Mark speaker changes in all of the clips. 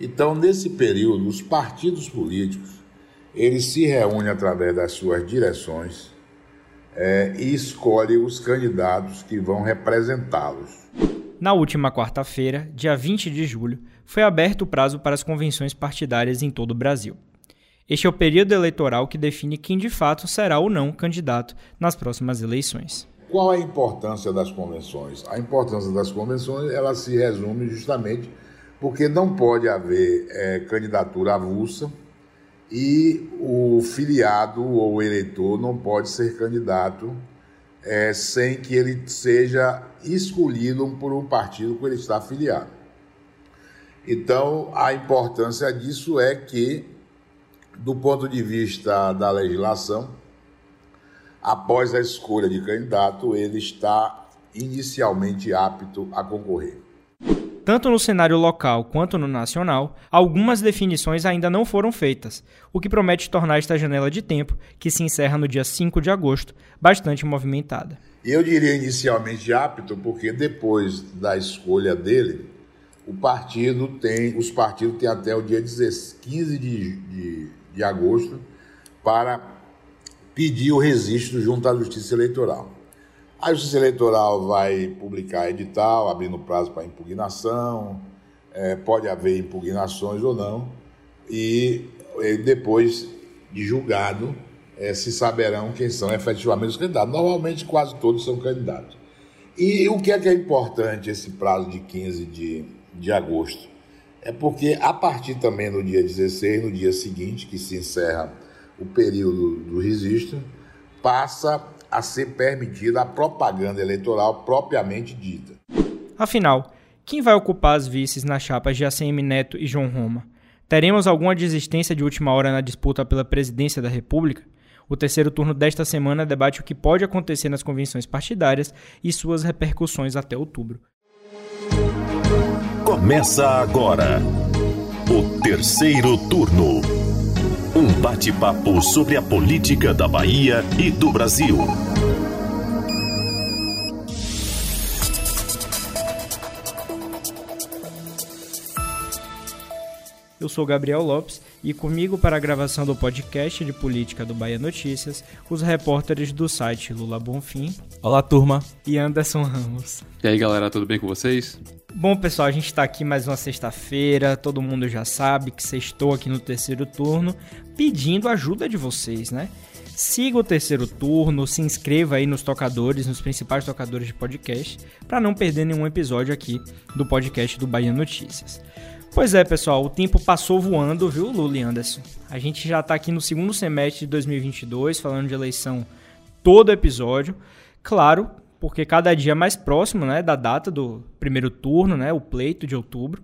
Speaker 1: Então, nesse período, os partidos políticos eles se reúnem através das suas direções é, e escolhem os candidatos que vão representá-los.
Speaker 2: Na última quarta-feira, dia 20 de julho, foi aberto o prazo para as convenções partidárias em todo o Brasil. Este é o período eleitoral que define quem de fato será ou não candidato nas próximas eleições.
Speaker 1: Qual a importância das convenções? A importância das convenções ela se resume justamente porque não pode haver é, candidatura avulsa e o filiado ou eleitor não pode ser candidato é, sem que ele seja escolhido por um partido que ele está afiliado. Então, a importância disso é que, do ponto de vista da legislação, após a escolha de candidato, ele está inicialmente apto a concorrer.
Speaker 2: Tanto no cenário local quanto no nacional, algumas definições ainda não foram feitas, o que promete tornar esta janela de tempo, que se encerra no dia 5 de agosto, bastante movimentada.
Speaker 1: Eu diria inicialmente apto, porque depois da escolha dele, o partido tem, os partidos têm até o dia 15 de, de, de agosto para pedir o registro junto à Justiça Eleitoral. A Justiça Eleitoral vai publicar edital, abrindo prazo para impugnação, é, pode haver impugnações ou não, e, depois de julgado é, se saberão quem são efetivamente os candidatos. Normalmente, quase todos são candidatos. E o que é que é importante esse prazo de 15 de, de agosto? É porque a partir também do dia 16, no dia seguinte, que se encerra o período do registro, passa a ser permitida a propaganda eleitoral propriamente dita.
Speaker 2: Afinal, quem vai ocupar as vices nas chapas de ACM Neto e João Roma? Teremos alguma desistência de última hora na disputa pela presidência da República? O terceiro turno desta semana debate o que pode acontecer nas convenções partidárias e suas repercussões até outubro.
Speaker 3: Começa agora o terceiro turno. Um bate-papo sobre a política da Bahia e do Brasil.
Speaker 2: Eu sou Gabriel Lopes e comigo para a gravação do podcast de política do Bahia Notícias, os repórteres do site Lula Bonfim.
Speaker 4: Olá, turma.
Speaker 2: E Anderson Ramos.
Speaker 5: E aí, galera, tudo bem com vocês?
Speaker 2: Bom, pessoal, a gente está aqui mais uma sexta-feira. Todo mundo já sabe que sextou aqui no terceiro turno, pedindo ajuda de vocês, né? Siga o terceiro turno, se inscreva aí nos tocadores, nos principais tocadores de podcast, para não perder nenhum episódio aqui do podcast do Bahia Notícias. Pois é, pessoal, o tempo passou voando, viu, Lula e Anderson? A gente já está aqui no segundo semestre de 2022, falando de eleição todo episódio. Claro, porque cada dia mais próximo né, da data do primeiro turno, né, o pleito de outubro,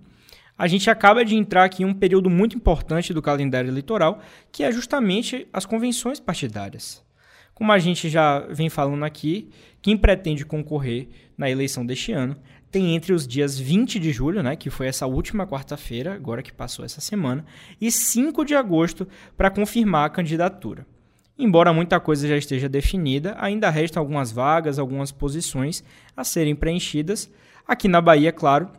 Speaker 2: a gente acaba de entrar aqui em um período muito importante do calendário eleitoral, que é justamente as convenções partidárias. Como a gente já vem falando aqui, quem pretende concorrer na eleição deste ano tem entre os dias 20 de julho, né, que foi essa última quarta-feira, agora que passou essa semana, e 5 de agosto para confirmar a candidatura. Embora muita coisa já esteja definida, ainda restam algumas vagas, algumas posições a serem preenchidas. Aqui na Bahia, claro,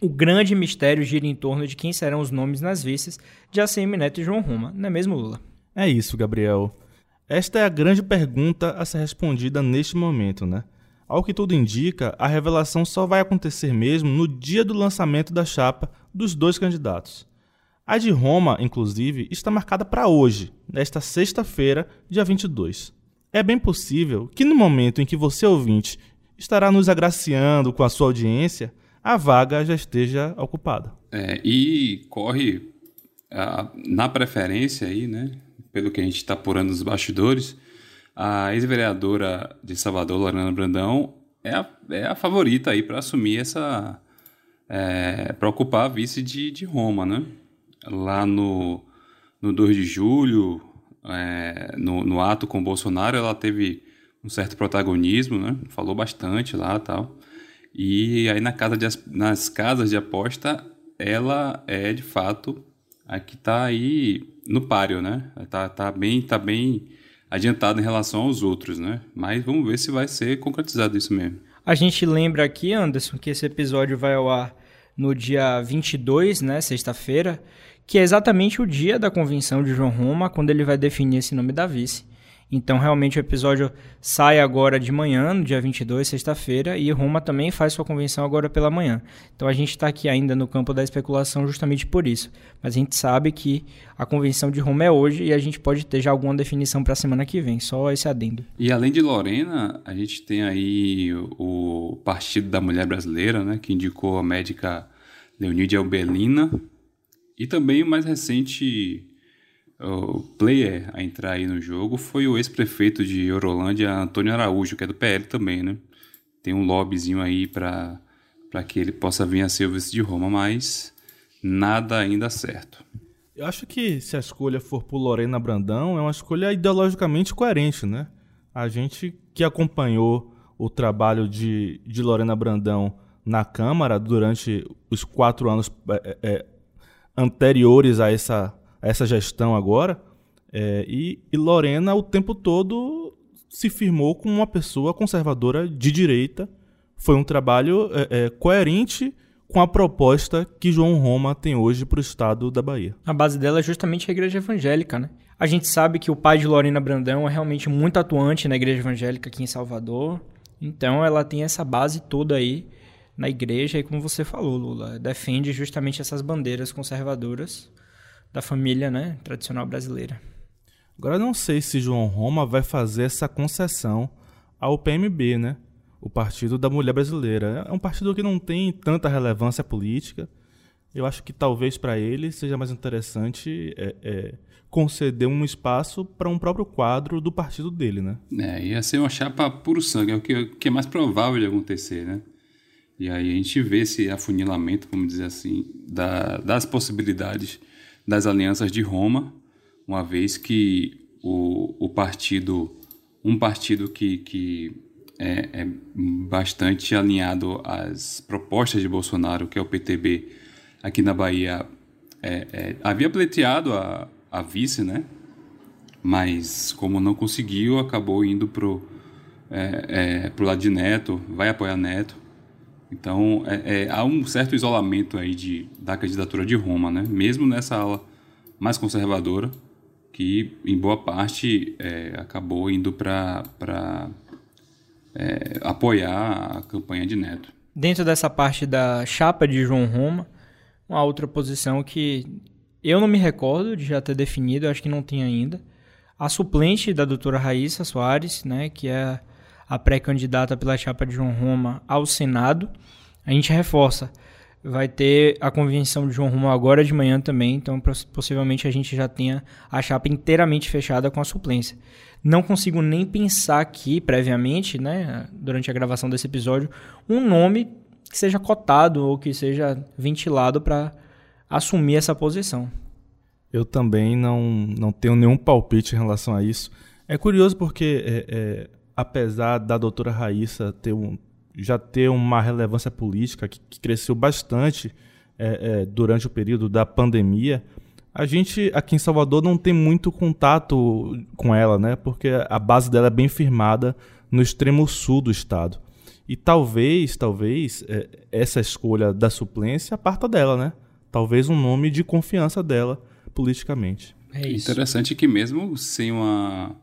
Speaker 2: o grande mistério gira em torno de quem serão os nomes nas vices de ACM Neto e João Roma, não é mesmo, Lula?
Speaker 4: É isso, Gabriel. Esta é a grande pergunta a ser respondida neste momento, né? Ao que tudo indica, a revelação só vai acontecer mesmo no dia do lançamento da chapa dos dois candidatos. A de Roma, inclusive, está marcada para hoje, nesta sexta-feira, dia 22. É bem possível que no momento em que você ouvinte estará nos agraciando com a sua audiência, a vaga já esteja ocupada.
Speaker 5: É, e corre na preferência aí, né, pelo que a gente está apurando nos bastidores, a ex-vereadora de Salvador, Lorena Brandão, é a, é a favorita aí para assumir essa. É, para ocupar a vice de, de Roma, né? Lá no, no 2 de julho, é, no, no ato com o Bolsonaro, ela teve um certo protagonismo, né? Falou bastante lá tal. E aí na casa de, nas casas de aposta, ela é de fato a que está aí no páreo, né? Tá, tá, bem, tá bem adiantada em relação aos outros, né? Mas vamos ver se vai ser concretizado isso mesmo.
Speaker 2: A gente lembra aqui, Anderson, que esse episódio vai ao ar no dia 22, né, sexta-feira, que é exatamente o dia da convenção de João Roma, quando ele vai definir esse nome da vice. Então, realmente, o episódio sai agora de manhã, no dia 22, sexta-feira, e Roma também faz sua convenção agora pela manhã. Então, a gente está aqui ainda no campo da especulação justamente por isso. Mas a gente sabe que a convenção de Roma é hoje e a gente pode ter já alguma definição para a semana que vem, só esse adendo.
Speaker 5: E além de Lorena, a gente tem aí o Partido da Mulher Brasileira, né, que indicou a médica Leonídia Albelina, e também o mais recente o player a entrar aí no jogo foi o ex-prefeito de Orolândia, Antônio Araújo, que é do PL também, né? Tem um lobbyzinho aí para que ele possa vir a ser o vice de Roma, mas nada ainda certo.
Speaker 4: Eu acho que se a escolha for por Lorena Brandão, é uma escolha ideologicamente coerente, né? A gente que acompanhou o trabalho de, de Lorena Brandão na Câmara durante os quatro anos é, é, anteriores a essa essa gestão agora. É, e, e Lorena, o tempo todo, se firmou como uma pessoa conservadora de direita. Foi um trabalho é, é, coerente com a proposta que João Roma tem hoje para o estado da Bahia.
Speaker 2: A base dela é justamente a igreja evangélica, né? A gente sabe que o pai de Lorena Brandão é realmente muito atuante na igreja evangélica aqui em Salvador. Então ela tem essa base toda aí na igreja e como você falou, Lula, defende justamente essas bandeiras conservadoras da família né, tradicional brasileira.
Speaker 4: Agora não sei se João Roma vai fazer essa concessão ao PMB, né? O Partido da Mulher Brasileira. É um partido que não tem tanta relevância política. Eu acho que talvez para ele seja mais interessante é, é, conceder um espaço para um próprio quadro do partido dele, né?
Speaker 5: É, ia ser uma chapa puro sangue, é o que, que é mais provável de acontecer, né? E aí a gente vê esse afunilamento, vamos dizer assim, da, das possibilidades das alianças de Roma, uma vez que o, o partido, um partido que, que é, é, bastante alinhado às propostas de Bolsonaro, que é o PTB, aqui na Bahia, é, é, havia pleiteado a, a vice, né? Mas como não conseguiu, acabou indo pro, é, é, pro lado de Neto, vai apoiar Neto. Então, é, é, há um certo isolamento aí de, da candidatura de Roma, né? mesmo nessa ala mais conservadora, que em boa parte é, acabou indo para é, apoiar a campanha de Neto.
Speaker 2: Dentro dessa parte da chapa de João Roma, uma outra posição que eu não me recordo de já ter definido, acho que não tem ainda, a suplente da doutora Raíssa Soares, né, que é a pré-candidata pela chapa de João Roma ao Senado. A gente reforça, vai ter a convenção de João Roma agora de manhã também, então possivelmente a gente já tenha a chapa inteiramente fechada com a suplência. Não consigo nem pensar aqui previamente, né, durante a gravação desse episódio, um nome que seja cotado ou que seja ventilado para assumir essa posição.
Speaker 4: Eu também não, não tenho nenhum palpite em relação a isso. É curioso porque é, é apesar da doutora Raíssa ter um, já ter uma relevância política que, que cresceu bastante é, é, durante o período da pandemia, a gente aqui em Salvador não tem muito contato com ela, né? Porque a base dela é bem firmada no extremo sul do estado. E talvez, talvez, é, essa escolha da suplência parta dela, né? Talvez um nome de confiança dela politicamente.
Speaker 5: É isso. Interessante que mesmo sem uma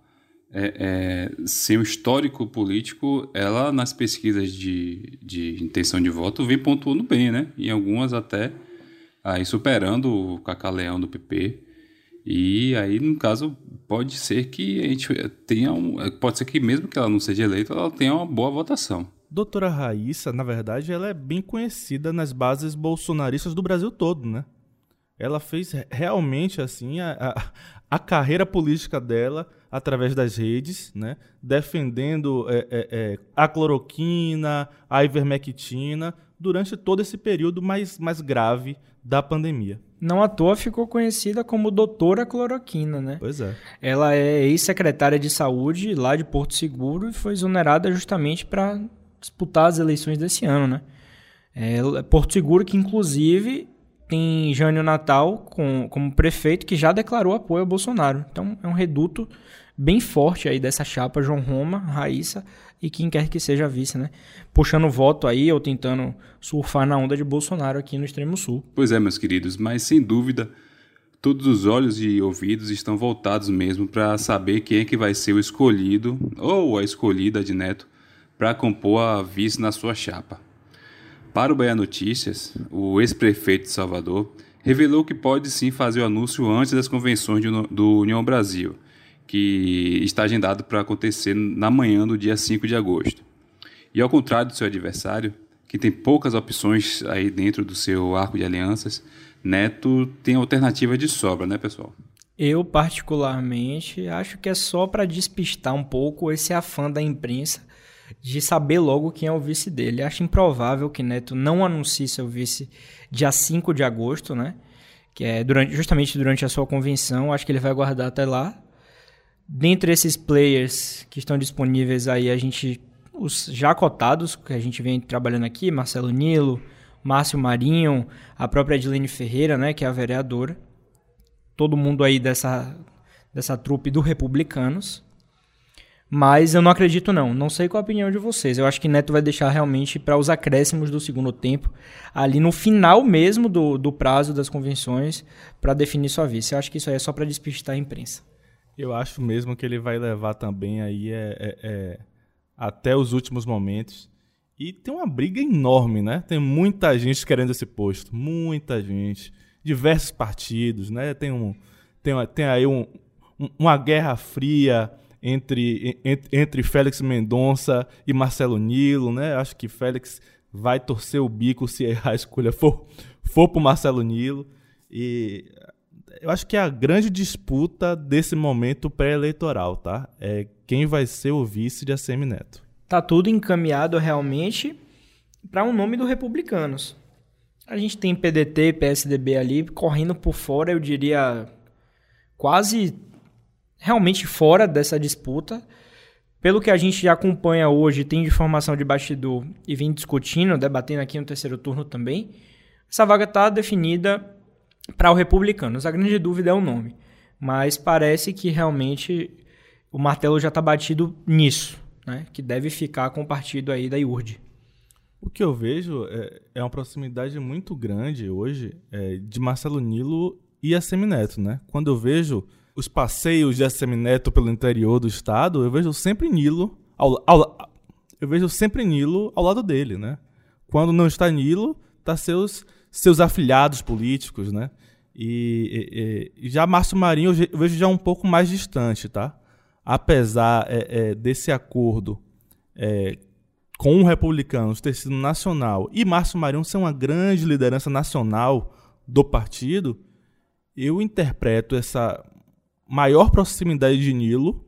Speaker 5: é, é, sem o histórico político, ela nas pesquisas de, de intenção de voto vem pontuando bem, né? Em algumas até aí superando o Cacaleão do PP. E aí, no caso, pode ser que a gente tenha um. Pode ser que mesmo que ela não seja eleita, ela tenha uma boa votação.
Speaker 4: Doutora Raíssa, na verdade, ela é bem conhecida nas bases bolsonaristas do Brasil todo, né? Ela fez realmente assim a, a, a carreira política dela através das redes, né, defendendo é, é, é, a cloroquina, a ivermectina, durante todo esse período mais, mais grave da pandemia.
Speaker 2: Não à toa ficou conhecida como doutora cloroquina, né?
Speaker 4: Pois é.
Speaker 2: Ela é ex-secretária de saúde lá de Porto Seguro e foi exonerada justamente para disputar as eleições desse ano, né? É, Porto Seguro que, inclusive, tem Jânio Natal com, como prefeito que já declarou apoio ao Bolsonaro. Então, é um reduto bem forte aí dessa chapa João Roma, Raíssa e quem quer que seja vice, né? Puxando voto aí ou tentando surfar na onda de Bolsonaro aqui no extremo sul.
Speaker 5: Pois é, meus queridos, mas sem dúvida todos os olhos e ouvidos estão voltados mesmo para saber quem é que vai ser o escolhido ou a escolhida de Neto para compor a vice na sua chapa. Para o Bahia Notícias, o ex-prefeito de Salvador revelou que pode sim fazer o anúncio antes das convenções do União Brasil, que está agendado para acontecer na manhã do dia 5 de agosto. E ao contrário do seu adversário, que tem poucas opções aí dentro do seu arco de alianças, Neto tem alternativa de sobra, né, pessoal?
Speaker 2: Eu, particularmente, acho que é só para despistar um pouco esse afã da imprensa de saber logo quem é o vice dele. Acho improvável que Neto não anuncie seu vice dia 5 de agosto, né? Que é durante, justamente durante a sua convenção. Acho que ele vai guardar até lá. Dentre esses players que estão disponíveis aí, a gente. Os já cotados, que a gente vem trabalhando aqui, Marcelo Nilo, Márcio Marinho, a própria Edilene Ferreira, né, que é a vereadora. Todo mundo aí dessa, dessa trupe do Republicanos. Mas eu não acredito não. Não sei qual a opinião de vocês. Eu acho que Neto vai deixar realmente para os acréscimos do segundo tempo, ali no final mesmo do, do prazo das convenções, para definir sua vice. Eu acho que isso aí é só para despistar a imprensa.
Speaker 4: Eu acho mesmo que ele vai levar também aí é, é, é, até os últimos momentos. E tem uma briga enorme, né? Tem muita gente querendo esse posto, muita gente, diversos partidos, né? Tem um tem, tem aí um, uma guerra fria entre, entre, entre Félix Mendonça e Marcelo Nilo, né? Acho que Félix vai torcer o bico se a escolha for for pro Marcelo Nilo e eu acho que a grande disputa desse momento pré-eleitoral, tá? É quem vai ser o vice de ACM Neto
Speaker 2: tá tudo encaminhado realmente para um nome do Republicanos. A gente tem PDT PSDB ali correndo por fora, eu diria quase realmente fora dessa disputa. Pelo que a gente acompanha hoje, tem de formação de bastidor e vem discutindo, debatendo aqui no terceiro turno também, essa vaga está definida para o Republicanos. A grande dúvida é o nome, mas parece que realmente o martelo já está batido nisso né, que deve ficar com o partido aí da IURD.
Speaker 4: O que eu vejo é, é uma proximidade muito grande hoje é, de Marcelo Nilo e a Semineto, né? Quando eu vejo os passeios de Semineto pelo interior do estado, eu vejo sempre Nilo ao, ao, eu vejo sempre Nilo ao lado dele, né? Quando não está Nilo, tá seus seus afiliados políticos, né? E, e, e já Márcio Marinho eu vejo já um pouco mais distante, tá? apesar é, é, desse acordo é, com o Republicanos ter sido nacional e Márcio Marinho ser uma grande liderança nacional do partido, eu interpreto essa maior proximidade de Nilo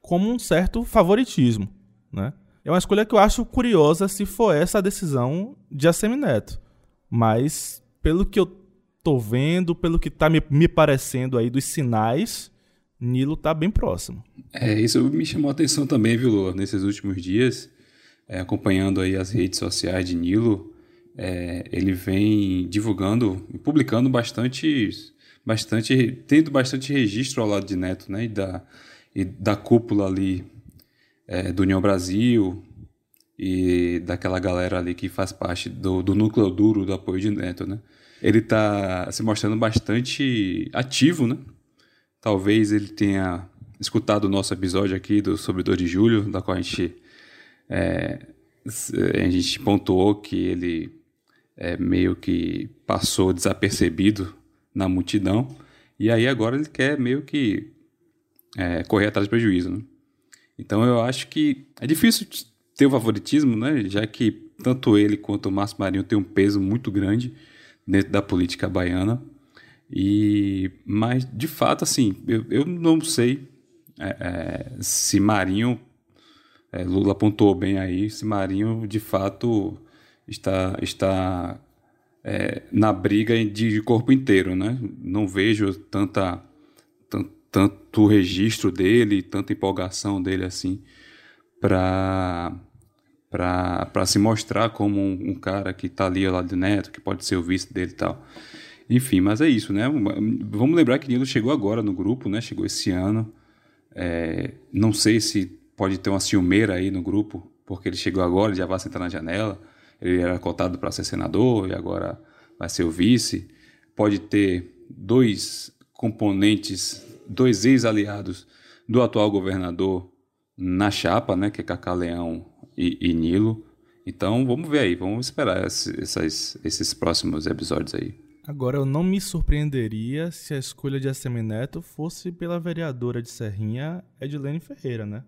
Speaker 4: como um certo favoritismo. Né? É uma escolha que eu acho curiosa se for essa a decisão de Assemineto. Mas, pelo que eu tô vendo, pelo que está me, me parecendo aí dos sinais, Nilo está bem próximo.
Speaker 5: É, isso me chamou a atenção também, viu, Lua, nesses últimos dias, é, acompanhando aí as redes sociais de Nilo, é, ele vem divulgando e publicando bastante, bastante, tendo bastante registro ao lado de Neto, né, e da, e da cúpula ali é, do União Brasil e daquela galera ali que faz parte do, do núcleo duro do apoio de Neto, né. Ele está se mostrando bastante ativo, né, Talvez ele tenha escutado o nosso episódio aqui do sobre Dor de Julho, da qual a gente, é, a gente pontuou que ele é, meio que passou desapercebido na multidão. E aí agora ele quer meio que é, correr atrás do prejuízo. Né? Então eu acho que é difícil ter o favoritismo, né? já que tanto ele quanto o Márcio Marinho têm um peso muito grande dentro da política baiana. E, mas, de fato, assim, eu, eu não sei é, é, se Marinho, é, Lula apontou bem aí, se Marinho, de fato, está, está é, na briga de corpo inteiro, né? Não vejo tanta, tanto, tanto registro dele, tanta empolgação dele, assim, para para se mostrar como um, um, cara que está ali ao lado de Neto, que pode ser o vice dele e tal. Enfim, mas é isso, né? Vamos lembrar que Nilo chegou agora no grupo, né? Chegou esse ano. É, não sei se pode ter uma ciumeira aí no grupo porque ele chegou agora, ele já vai sentar na janela. Ele era cotado para ser senador e agora vai ser o vice. Pode ter dois componentes, dois ex-aliados do atual governador na chapa, né, que é Cacá Leão e, e Nilo. Então vamos ver aí, vamos esperar esses, esses próximos episódios aí.
Speaker 4: Agora, eu não me surpreenderia se a escolha de Assemineto fosse pela vereadora de Serrinha, Edilene Ferreira, né?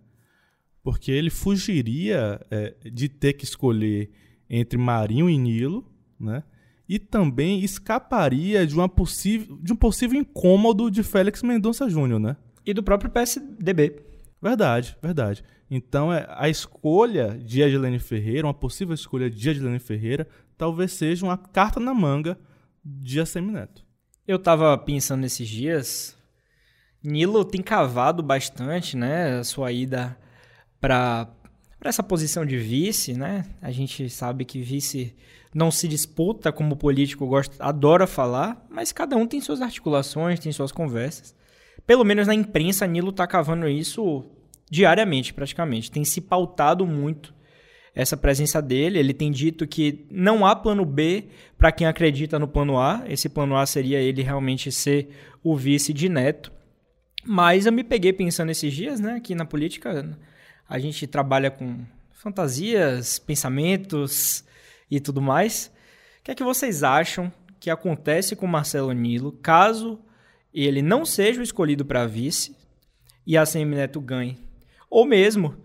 Speaker 4: Porque ele fugiria é, de ter que escolher entre Marinho e Nilo, né? E também escaparia de, uma possível, de um possível incômodo de Félix Mendonça Júnior, né?
Speaker 2: E do próprio PSDB.
Speaker 4: Verdade, verdade. Então, é, a escolha de Edilene Ferreira, uma possível escolha de Edilene Ferreira, talvez seja uma carta na manga de Assemineto.
Speaker 2: Eu tava pensando nesses dias, Nilo tem cavado bastante, né, a sua ida para para essa posição de vice, né? A gente sabe que vice não se disputa como político gosta, adora falar, mas cada um tem suas articulações, tem suas conversas. Pelo menos na imprensa, Nilo tá cavando isso diariamente, praticamente. Tem se pautado muito essa presença dele. Ele tem dito que não há plano B para quem acredita no plano A. Esse plano A seria ele realmente ser o vice de Neto. Mas eu me peguei pensando esses dias, né, que na política a gente trabalha com fantasias, pensamentos e tudo mais. O que é que vocês acham que acontece com Marcelo Nilo caso ele não seja o escolhido para vice e a Neto ganhe? Ou mesmo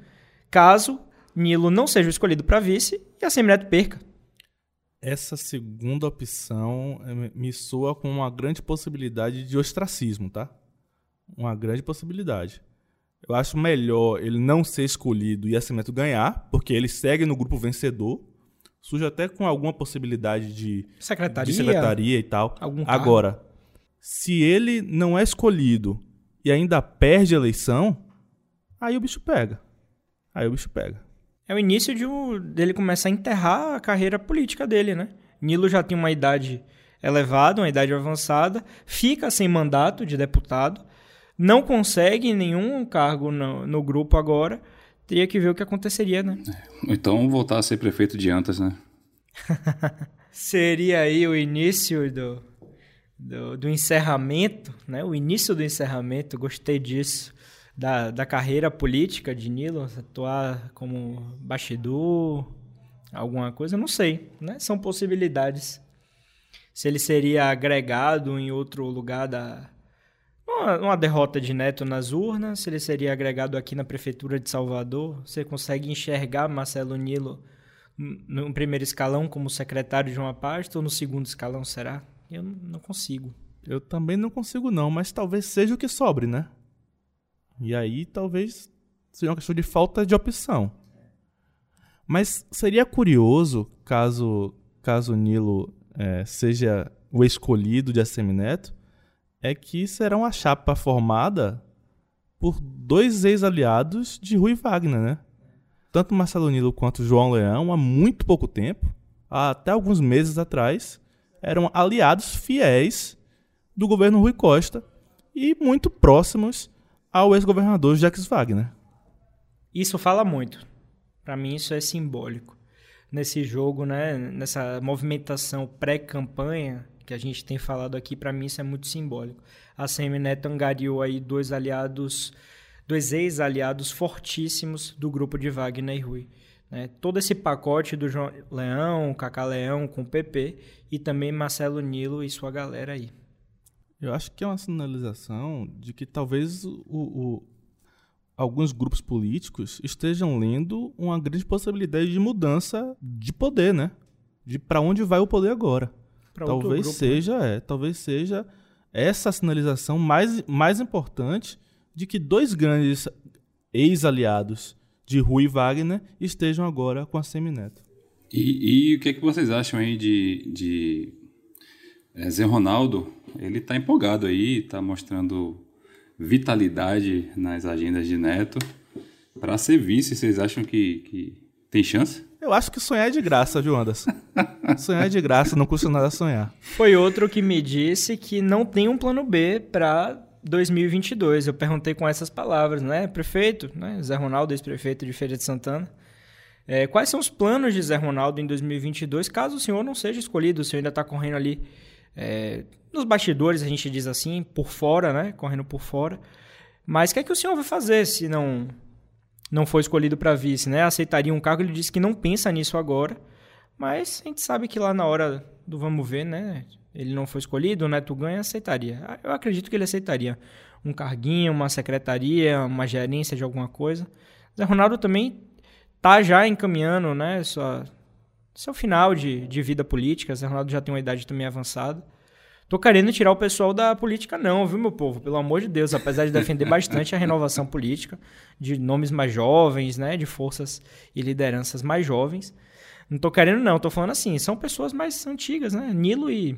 Speaker 2: caso Nilo não seja escolhido para vice e a Semineto perca.
Speaker 4: Essa segunda opção eh, me soa com uma grande possibilidade de ostracismo, tá? Uma grande possibilidade. Eu acho melhor ele não ser escolhido e a Semineto ganhar, porque ele segue no grupo vencedor. Surge até com alguma possibilidade de
Speaker 2: secretaria,
Speaker 4: de secretaria e tal. Agora, se ele não é escolhido e ainda perde a eleição, aí o bicho pega. Aí o bicho pega
Speaker 2: é o início de um, dele começar a enterrar a carreira política dele, né? Nilo já tem uma idade elevada, uma idade avançada, fica sem mandato de deputado, não consegue nenhum cargo no, no grupo agora, teria que ver o que aconteceria, né?
Speaker 5: É, então voltar a ser prefeito de Antas, né?
Speaker 2: Seria aí o início do, do, do encerramento, né? O início do encerramento, gostei disso da, da carreira política de Nilo, atuar como bastidor, alguma coisa, não sei, né? São possibilidades. Se ele seria agregado em outro lugar da uma, uma derrota de Neto nas urnas, se ele seria agregado aqui na prefeitura de Salvador, você consegue enxergar Marcelo Nilo no primeiro escalão como secretário de uma pasta ou no segundo escalão, será? Eu não consigo.
Speaker 4: Eu também não consigo não, mas talvez seja o que sobre, né? E aí talvez seja uma questão de falta de opção. Mas seria curioso caso caso Nilo é, seja o escolhido de Assemineto, é que será uma chapa formada por dois ex-aliados de Rui Wagner, né? Tanto Marcelo Nilo quanto João Leão, há muito pouco tempo, até alguns meses atrás, eram aliados fiéis do governo Rui Costa e muito próximos ao ex-governador Jacques Wagner.
Speaker 2: Isso fala muito. Para mim isso é simbólico. Nesse jogo, né, nessa movimentação pré-campanha que a gente tem falado aqui, para mim isso é muito simbólico. A Semineto angariou aí dois aliados, dois ex-aliados fortíssimos do grupo de Wagner e Rui. Né? Todo esse pacote do João Leão, Cacá Leão com o PP e também Marcelo Nilo e sua galera aí.
Speaker 4: Eu acho que é uma sinalização de que talvez o, o, alguns grupos políticos estejam lendo uma grande possibilidade de mudança de poder, né? De para onde vai o poder agora. Pra talvez grupo, né? seja, né? é, talvez seja essa sinalização mais, mais importante de que dois grandes ex-aliados de Rui Wagner estejam agora com a Semineto.
Speaker 5: E, e o que, é que vocês acham aí de, de é, Zé Ronaldo, ele está empolgado aí, está mostrando vitalidade nas agendas de Neto. Para ser vice, vocês acham que, que tem chance?
Speaker 4: Eu acho que sonhar é de graça, viu, Anderson? sonhar é de graça, não custa nada sonhar.
Speaker 2: Foi outro que me disse que não tem um plano B para 2022. Eu perguntei com essas palavras, né? Prefeito, né? Zé Ronaldo, ex-prefeito de Feira de Santana. É, quais são os planos de Zé Ronaldo em 2022, caso o senhor não seja escolhido? O senhor ainda está correndo ali é, nos bastidores, a gente diz assim, por fora, né? Correndo por fora. Mas o que é que o senhor vai fazer se não não for escolhido para vice, né? Aceitaria um cargo? Ele disse que não pensa nisso agora, mas a gente sabe que lá na hora do vamos ver, né? Ele não foi escolhido, o Neto ganha, aceitaria. Eu acredito que ele aceitaria um carguinho, uma secretaria, uma gerência de alguma coisa. Zé Ronaldo também tá já encaminhando, né? Sua, seu final de, de vida política. Zé Ronaldo já tem uma idade também avançada. Tô querendo tirar o pessoal da política, não, viu, meu povo? Pelo amor de Deus, apesar de defender bastante a renovação política, de nomes mais jovens, né? De forças e lideranças mais jovens. Não tô querendo, não, tô falando assim, são pessoas mais antigas, né? Nilo e,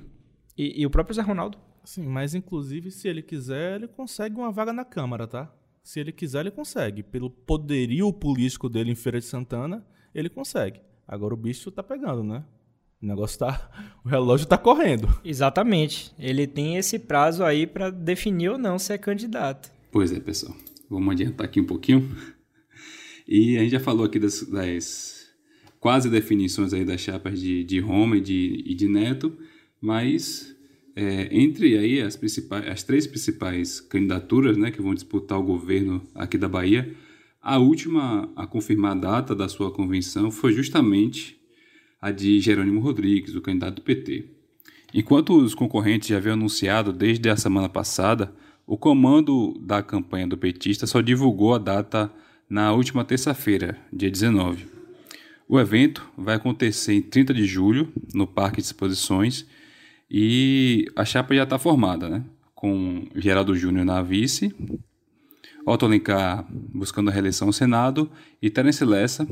Speaker 2: e, e o próprio Zé Ronaldo.
Speaker 4: Sim, mas inclusive, se ele quiser, ele consegue uma vaga na Câmara, tá? Se ele quiser, ele consegue. Pelo poderio político dele em Feira de Santana, ele consegue. Agora o bicho tá pegando, né? O negócio tá. O relógio tá correndo.
Speaker 2: Exatamente. Ele tem esse prazo aí para definir ou não se é candidato.
Speaker 5: Pois é, pessoal. Vamos adiantar aqui um pouquinho. E a gente já falou aqui das, das quase definições aí das chapas de, de Roma e de, e de Neto, mas é, entre aí as, principais, as três principais candidaturas né, que vão disputar o governo aqui da Bahia, a última a confirmar a data da sua convenção foi justamente a de Jerônimo Rodrigues, o candidato do PT. Enquanto os concorrentes já haviam anunciado desde a semana passada, o comando da campanha do petista só divulgou a data na última terça-feira, dia 19. O evento vai acontecer em 30 de julho, no Parque de Exposições, e a chapa já está formada, né? com Geraldo Júnior na vice, Otto Alencar buscando a reeleição ao Senado e Terence Lessa,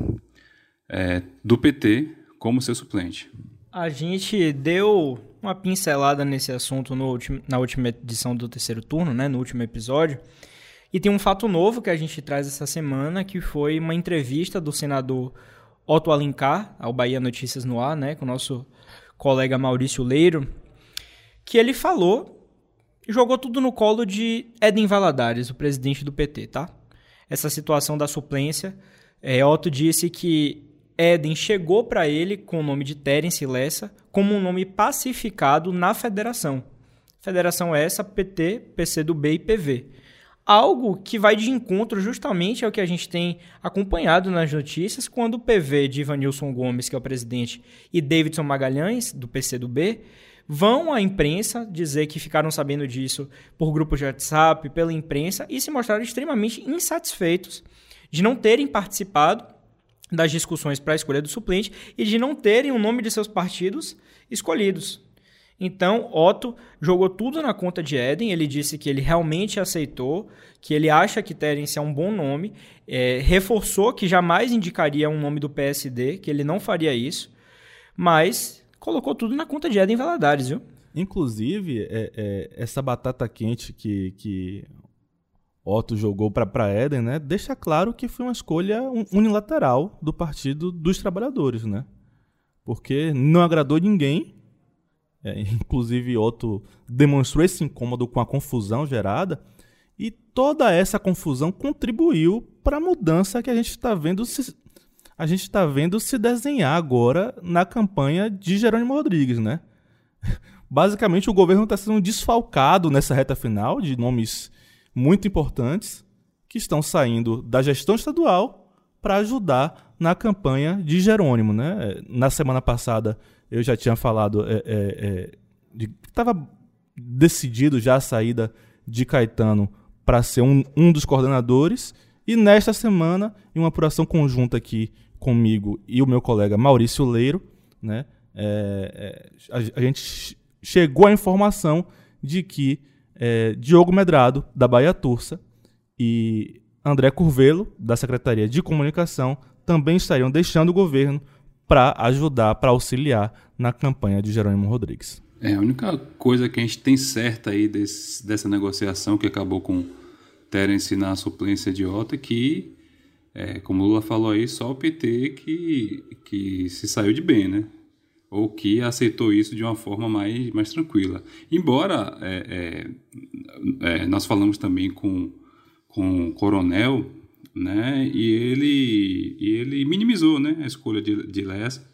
Speaker 5: é, do PT, como seu suplente.
Speaker 2: A gente deu uma pincelada nesse assunto no na última edição do terceiro turno, né, no último episódio. E tem um fato novo que a gente traz essa semana, que foi uma entrevista do senador Otto Alencar, ao Bahia Notícias no Ar, né, com o nosso colega Maurício Leiro, que ele falou e jogou tudo no colo de Eden Valadares, o presidente do PT, tá? Essa situação da suplência, é, Otto disse que Eden chegou para ele com o nome de Terence Lessa como um nome pacificado na federação. Federação essa, PT, PCdoB e PV. Algo que vai de encontro justamente ao que a gente tem acompanhado nas notícias quando o PV de Ivanilson Gomes, que é o presidente, e Davidson Magalhães, do PCdoB, vão à imprensa dizer que ficaram sabendo disso por grupos de WhatsApp, pela imprensa, e se mostraram extremamente insatisfeitos de não terem participado das discussões para a escolha do suplente e de não terem o nome de seus partidos escolhidos. Então, Otto jogou tudo na conta de Eden. Ele disse que ele realmente aceitou, que ele acha que Terence é um bom nome, é, reforçou que jamais indicaria um nome do PSD, que ele não faria isso, mas colocou tudo na conta de Eden Valadares, viu?
Speaker 4: Inclusive, é, é, essa batata quente que, que Otto jogou para Eden, né, deixa claro que foi uma escolha unilateral do Partido dos Trabalhadores, né? Porque não agradou ninguém. É, inclusive, Otto demonstrou esse incômodo com a confusão gerada. E toda essa confusão contribuiu para a mudança que a gente está vendo se, a gente está vendo se desenhar agora na campanha de Jerônimo Rodrigues, né? Basicamente, o governo está sendo desfalcado nessa reta final de nomes muito importantes que estão saindo da gestão estadual para ajudar na campanha de Jerônimo. Né? Na semana passada eu já tinha falado é, é, é, de que estava decidido já a saída de Caetano para ser um, um dos coordenadores. E nesta semana, em uma apuração conjunta aqui comigo e o meu colega Maurício Leiro, né, é, é, a, a, gente chegou à informação de que é, Diogo Medrado, da Bahia Tursa, e André Curvelo, da Secretaria de Comunicação, também estariam deixando o governo para ajudar, para auxiliar na campanha de Jerônimo Rodrigues.
Speaker 5: É, a única coisa que a gente tem certa aí desse, dessa negociação que acabou com Terence na suplência de Otto é que, é, como o Lula falou aí, só o PT que, que se saiu de bem, né? ou que aceitou isso de uma forma mais, mais tranquila. Embora é, é, é, nós falamos também com, com o coronel né? E ele, e ele minimizou, né? A escolha de, de Lessa.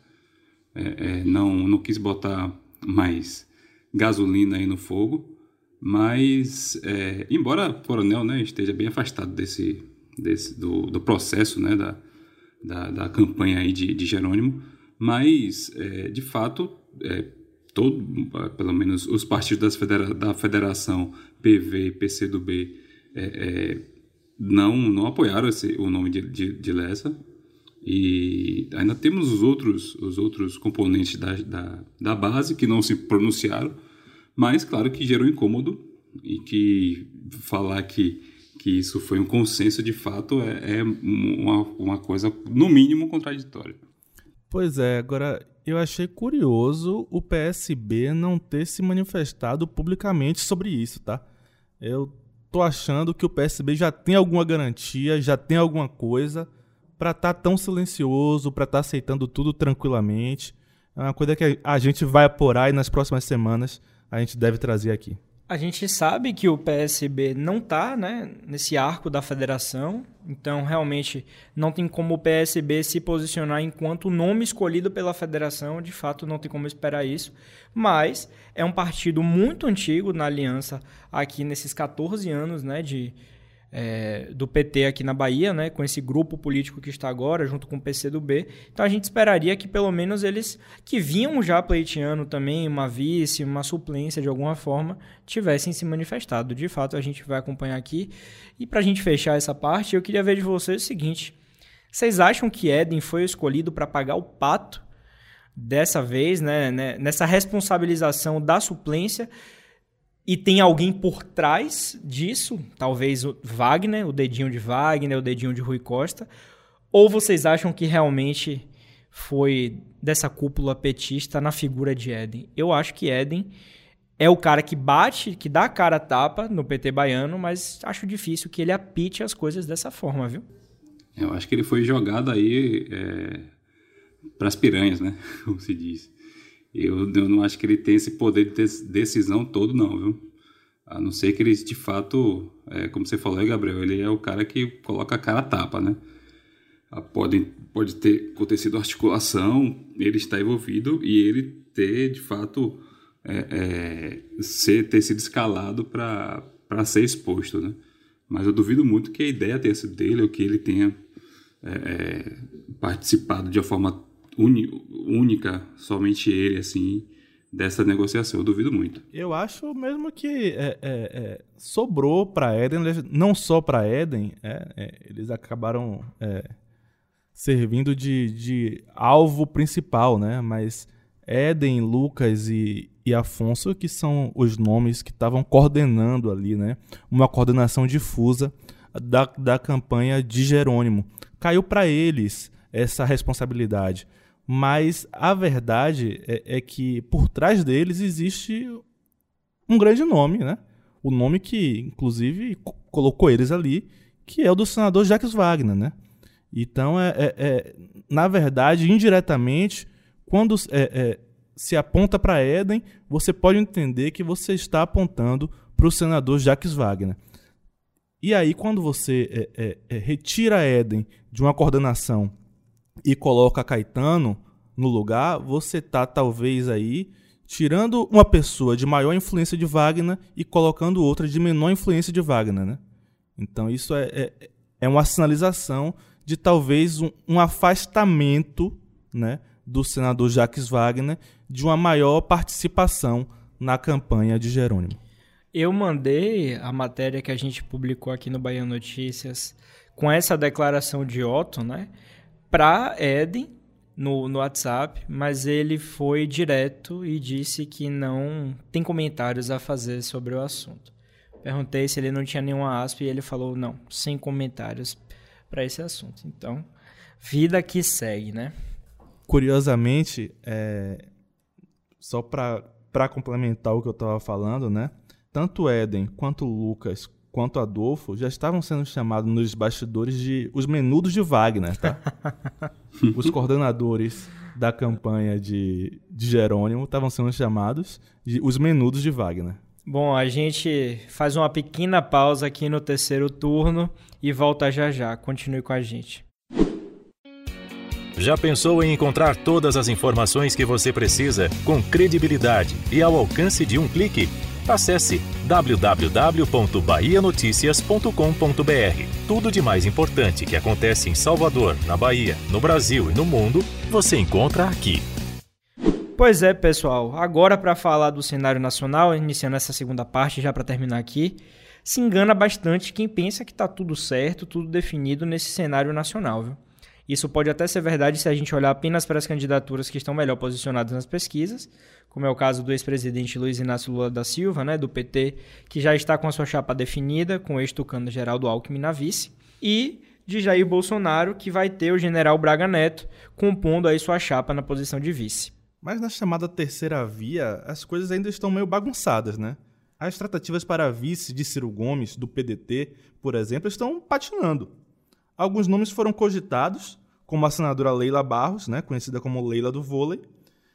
Speaker 5: É, é, não, não quis botar mais gasolina aí no fogo. Mas, é, embora o coronel né, esteja bem afastado desse, desse, do, do processo né, da, da, da campanha aí de, de Jerônimo, mas, é, de fato, é, todo, pelo menos os partidos federa da federação PV e PCdoB é, é, não, não apoiaram esse, o nome de, de, de Lessa. E ainda temos os outros, os outros componentes da, da, da base que não se pronunciaram, mas claro que gerou incômodo e que falar que, que isso foi um consenso de fato é, é uma, uma coisa, no mínimo, contraditória.
Speaker 4: Pois é, agora eu achei curioso o PSB não ter se manifestado publicamente sobre isso, tá? Eu tô achando que o PSB já tem alguma garantia, já tem alguma coisa para estar tá tão silencioso, para estar tá aceitando tudo tranquilamente. É uma coisa que a gente vai apurar e nas próximas semanas a gente deve trazer aqui.
Speaker 2: A gente sabe que o PSB não está né, nesse arco da federação, então realmente não tem como o PSB se posicionar enquanto nome escolhido pela federação, de fato não tem como esperar isso, mas é um partido muito antigo na aliança aqui nesses 14 anos né, de, é, do PT aqui na Bahia, né, com esse grupo político que está agora, junto com o PCdoB. Então a gente esperaria que pelo menos eles, que vinham já pleiteando também uma vice, uma suplência de alguma forma, tivessem se manifestado. De fato, a gente vai acompanhar aqui. E para a gente fechar essa parte, eu queria ver de vocês o seguinte: vocês acham que Eden foi escolhido para pagar o pato dessa vez, né, né, nessa responsabilização da suplência? E tem alguém por trás disso, talvez o Wagner, o dedinho de Wagner, o dedinho de Rui Costa, ou vocês acham que realmente foi dessa cúpula petista na figura de Éden? Eu acho que Éden é o cara que bate, que dá a cara a tapa no PT baiano, mas acho difícil que ele apite as coisas dessa forma, viu?
Speaker 5: Eu acho que ele foi jogado aí é, para as piranhas, né? Como se diz. Eu, eu não acho que ele tem esse poder de decisão todo, não, viu? A não ser que ele, de fato, é, como você falou, Gabriel, ele é o cara que coloca a cara a tapa, né? Ah, pode, pode ter acontecido articulação, ele está envolvido e ele ter, de fato, é, é, ser, ter sido escalado para ser exposto, né? Mas eu duvido muito que a ideia tenha sido dele ou que ele tenha é, é participado de uma forma única, somente ele, assim, dessa negociação. Eu duvido muito.
Speaker 4: Eu acho mesmo que é, é, é, sobrou para Eden, não só para Eden, é, é, eles acabaram servindo de, de, alvo principal, né? Mas Eden, Lucas e, e Afonso, que são os nomes que estavam coordenando ali, né? Uma coordenação difusa da, da campanha de Jerônimo. Caiu para eles essa responsabilidade. Mas a verdade é, é, que por trás deles existe um grande nome, né? O nome que, inclusive, colocou eles ali, que é o do senador Jacques Wagner, né? Então, é, é, é na verdade, indiretamente, quando é, é, se aponta para Éden, você pode entender que você está apontando para o senador Jacques Wagner. E aí, quando você é, retira Éden de uma coordenação e coloca Caetano no lugar, você tá talvez aí tirando uma pessoa de maior influência de Wagner e colocando outra de menor influência de Wagner, né? Então isso é, é, é uma sinalização de talvez um, um, afastamento, né, do senador Jacques Wagner de uma maior participação na campanha de Jerônimo.
Speaker 2: Eu mandei a matéria que a gente publicou aqui no Bahia Notícias com essa declaração de Otto, né? Para Eden no, no WhatsApp, mas ele foi direto e disse que não tem comentários a fazer sobre o assunto. Perguntei se ele não tinha nenhuma aspa e ele falou não, sem comentários para esse assunto. Então, vida que segue, né?
Speaker 4: Curiosamente, é... só para complementar o que eu estava falando, né? Tanto Eden quanto Lucas quanto Adolfo já estavam sendo chamados nos bastidores de os menudos de Wagner, tá? os coordenadores da campanha de, de Jerônimo estavam sendo chamados de os menudos de Wagner.
Speaker 2: Bom, a gente faz uma pequena pausa aqui no terceiro turno e volta já já. Continue com a gente.
Speaker 3: Já pensou em encontrar todas as informações que você precisa com credibilidade e ao alcance de um clique? Acesse www.bahianoticias.com.br. Tudo de mais importante que acontece em Salvador, na Bahia, no Brasil e no mundo, você encontra aqui.
Speaker 2: Pois é, pessoal. Agora para falar do cenário nacional, iniciando essa segunda parte já para terminar aqui, se engana bastante quem pensa que está tudo certo, tudo definido nesse cenário nacional, viu? Isso pode até ser verdade se a gente olhar apenas para as candidaturas que estão melhor posicionadas nas pesquisas, como é o caso do ex-presidente Luiz Inácio Lula da Silva, né, do PT, que já está com a sua chapa definida, com o ex-tucano Geraldo Alckmin na vice, e de Jair Bolsonaro, que vai ter o general Braga Neto compondo aí sua chapa na posição de vice.
Speaker 4: Mas na chamada terceira via, as coisas ainda estão meio bagunçadas, né? As tratativas para vice de Ciro Gomes, do PDT, por exemplo, estão patinando. Alguns nomes foram cogitados, como a senadora Leila Barros, né, conhecida como Leila do vôlei,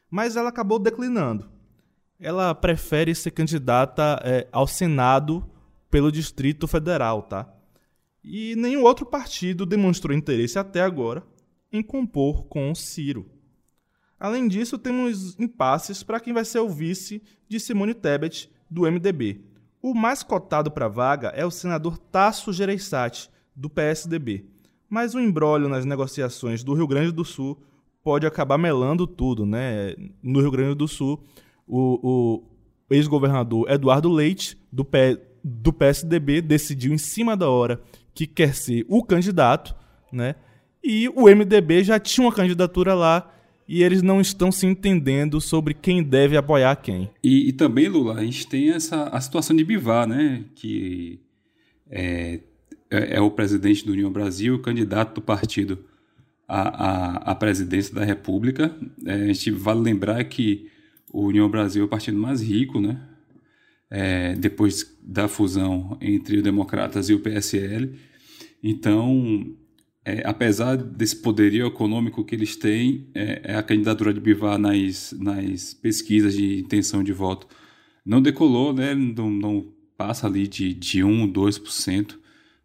Speaker 4: mas ela acabou declinando. Ela prefere ser candidata é, ao Senado pelo Distrito Federal, tá? E nenhum outro partido demonstrou interesse até agora em compor com o Ciro. Além disso, temos impasses para quem vai ser o vice de Simone Tebet, do MDB. O mais cotado para a vaga é o senador Tasso Gereissati, do PSDB mas o embrólio nas negociações do Rio Grande do Sul pode acabar melando tudo, né? No Rio Grande do Sul, o, o ex-governador Eduardo Leite, do, P, do PSDB, decidiu em cima da hora que quer ser o candidato, né? E o MDB já tinha uma candidatura lá e eles não estão se entendendo sobre quem deve apoiar quem.
Speaker 5: E, e também, Lula, a gente tem essa a situação de Bivar, né? Que é, é, é, o presidente do União Brasil, candidato do partido à, à, à presidência da República. É, a gente vale lembrar que o União Brasil é o partido mais rico, né? É, depois da fusão entre os Democratas e o PSL. Então, é, apesar desse poderio econômico que eles têm, é, é, a candidatura de Bivar nas, nas pesquisas de intenção de voto não decolou, né? não, não passa ali de, de 1, 2%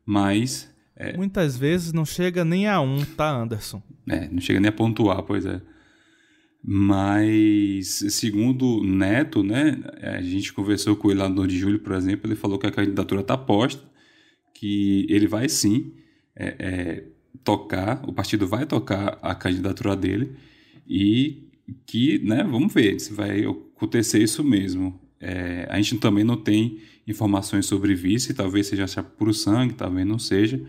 Speaker 5: mas.
Speaker 4: É, Muitas vezes não chega nem a um, tá, Anderson?
Speaker 5: É, não chega nem a pontuar, pois é. Mas, segundo Neto, né, a gente conversou com ele lá no de julho, por exemplo, ele falou que a candidatura está posta, que ele vai sim é, é, tocar, o partido vai tocar a candidatura dele e que, né, vamos ver se vai acontecer isso mesmo. É, a gente também não tem informações sobre vice, talvez seja puro sangue, talvez não seja.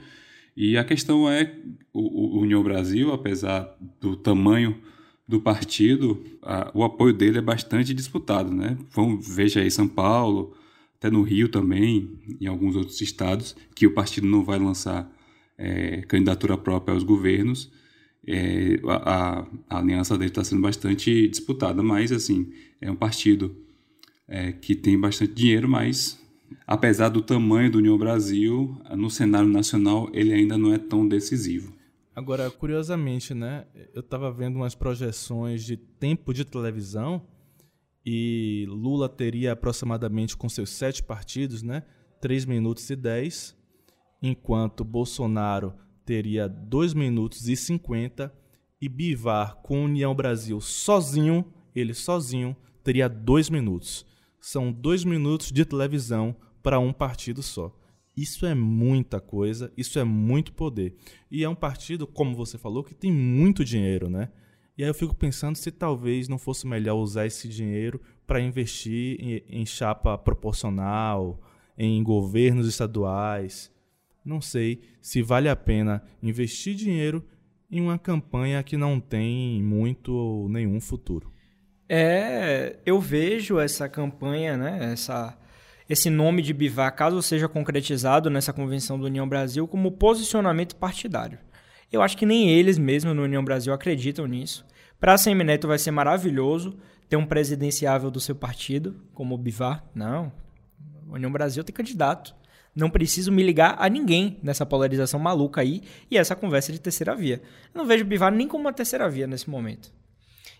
Speaker 5: E a questão é, o, o União Brasil, apesar do tamanho do partido, a, o apoio dele é bastante disputado, né? Vamos, veja aí São Paulo, até no Rio também, em alguns outros estados, que o partido não vai lançar é, candidatura própria aos governos. É, a, a, aliança dele está sendo bastante disputada, mas assim, é um partido é, que tem bastante dinheiro, mas apesar do tamanho do União Brasil, no cenário nacional ele ainda não é tão decisivo.
Speaker 4: Agora, curiosamente, né, eu estava vendo umas projeções de tempo de televisão e Lula teria aproximadamente com seus sete partidos, né, 3 minutos e 10, enquanto Bolsonaro teria 2 minutos e 50 e Bivar com União Brasil sozinho, ele sozinho, teria 2 minutos são dois minutos de televisão para um partido só. Isso é muita coisa, isso é muito poder. E é um partido, como você falou, que tem muito dinheiro, né? E aí eu fico pensando se talvez não fosse melhor usar esse dinheiro para investir em, em, chapa proporcional, em governos estaduais. Não sei se vale a pena investir dinheiro em uma campanha que não tem muito ou nenhum futuro.
Speaker 2: É, eu vejo essa campanha, né, essa, esse nome de Bivar, caso seja concretizado nessa convenção do União Brasil, como posicionamento partidário. Eu acho que nem eles mesmos no União Brasil acreditam nisso. Para a Semineto vai ser maravilhoso ter um presidenciável do seu partido, como o Bivar. Não, a União Brasil tem candidato. Não preciso me ligar a ninguém nessa polarização maluca aí e essa conversa de terceira via. Não vejo o Bivar nem como uma terceira via nesse momento.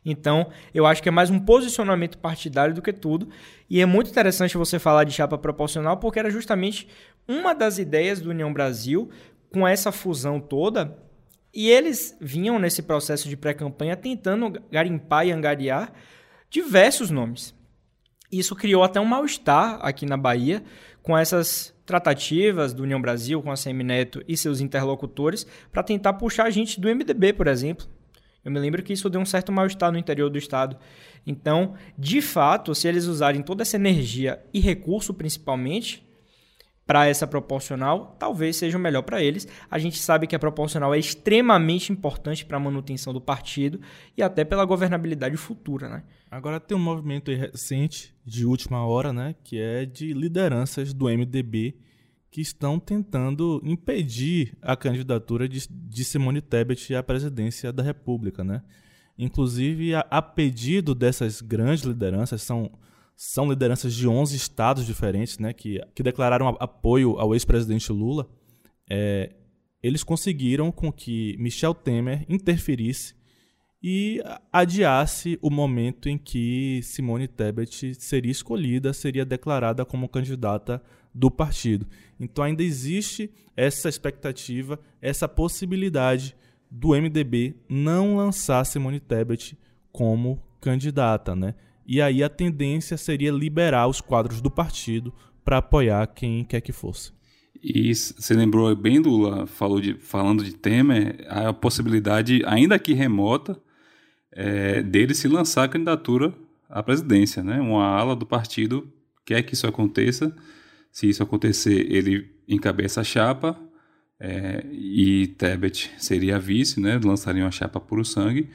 Speaker 2: Então, eu acho que é mais um posicionamento partidário do que tudo. E é muito interessante você falar de chapa proporcional, porque era justamente uma das ideias do União Brasil com essa fusão toda. E eles vinham nesse processo de pré-campanha tentando garimpar e angariar diversos nomes. Isso criou até um mal-estar aqui na Bahia com essas tratativas do União Brasil, com a Semineto e seus interlocutores, para tentar puxar a gente do MDB, por exemplo. Eu me lembro que isso deu um certo mal-estar no interior do estado. Então, de fato, se eles usarem toda essa energia e recurso principalmente para essa proporcional, talvez seja o melhor para eles. A gente sabe que a proporcional é extremamente importante para a manutenção do partido e até pela governabilidade futura, né?
Speaker 4: Agora tem um movimento recente de última hora, né, que é de lideranças do MDB que estão tentando impedir a candidatura de, de Simone Tebet à presidência da República, né? Inclusive, a, a pedido dessas grandes lideranças, são são lideranças de 11 estados diferentes, né, que, que declararam apoio ao ex-presidente Lula, é, eles conseguiram com que Michel Temer interferisse e adiasse o momento em que Simone Tebet seria escolhida, seria declarada como candidata do partido. Então ainda existe essa expectativa, essa possibilidade do MDB não lançar Simone Tebet como candidata, né? E aí a tendência seria liberar os quadros do partido para apoiar quem quer que fosse.
Speaker 5: E você lembrou bem, Lula, falou de, falando de Temer, a possibilidade, ainda que remota, é, dele se lançar a candidatura à presidência. Né? Uma ala do partido quer que isso aconteça. Se isso acontecer, ele encabeça a chapa é, e Tebet seria vice, né? lançaria uma chapa puro sangue.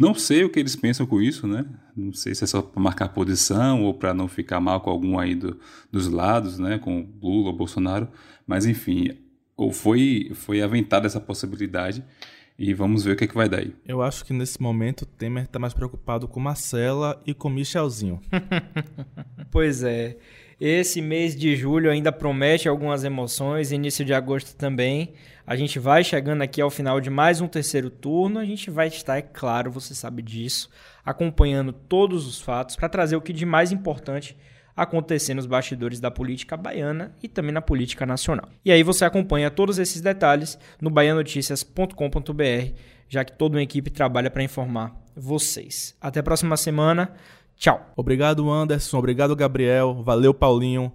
Speaker 5: Não sei o que eles pensam com isso, né? Não sei se é só para marcar posição ou para não ficar mal com algum aí do, dos lados, né? Com Lula Bolsonaro. Mas enfim, ou foi, foi aventada essa possibilidade e vamos ver o que, é que vai dar aí.
Speaker 4: Eu acho que nesse momento o Temer está mais preocupado com Marcela e com Michelzinho.
Speaker 2: pois é. Esse mês de julho ainda promete algumas emoções, início de agosto também. A gente vai chegando aqui ao final de mais um terceiro turno. A gente vai estar, é claro, você sabe disso, acompanhando todos os fatos para trazer o que de mais importante acontecer nos bastidores da política baiana e também na política nacional. E aí você acompanha todos esses detalhes no baianoticias.com.br, já que toda uma equipe trabalha para informar vocês. Até a próxima semana. Tchau.
Speaker 4: Obrigado, Anderson. Obrigado, Gabriel. Valeu, Paulinho.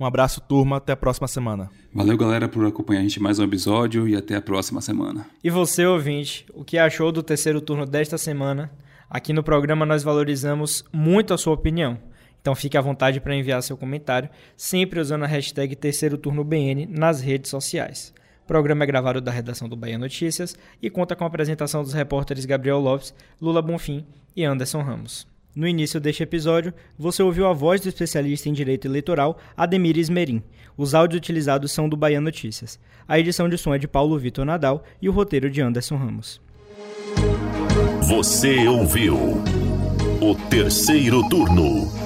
Speaker 4: Um abraço, turma. Até a próxima semana.
Speaker 5: Valeu, galera, por acompanhar a gente mais um episódio e até a próxima semana.
Speaker 2: E você, ouvinte, o que achou do terceiro turno desta semana? Aqui no programa nós valorizamos muito a sua opinião. Então fique à vontade para enviar seu comentário, sempre usando a hashtag Terceiro Turno BN nas redes sociais. O programa é gravado da redação do Bahia Notícias e conta com a apresentação dos repórteres Gabriel Lopes, Lula Bonfim e Anderson Ramos. No início deste episódio, você ouviu a voz do especialista em direito eleitoral Ademir Esmerim. Os áudios utilizados são do Bahia Notícias. A edição de som é de Paulo Vitor Nadal e o roteiro de Anderson Ramos.
Speaker 3: Você ouviu o terceiro turno,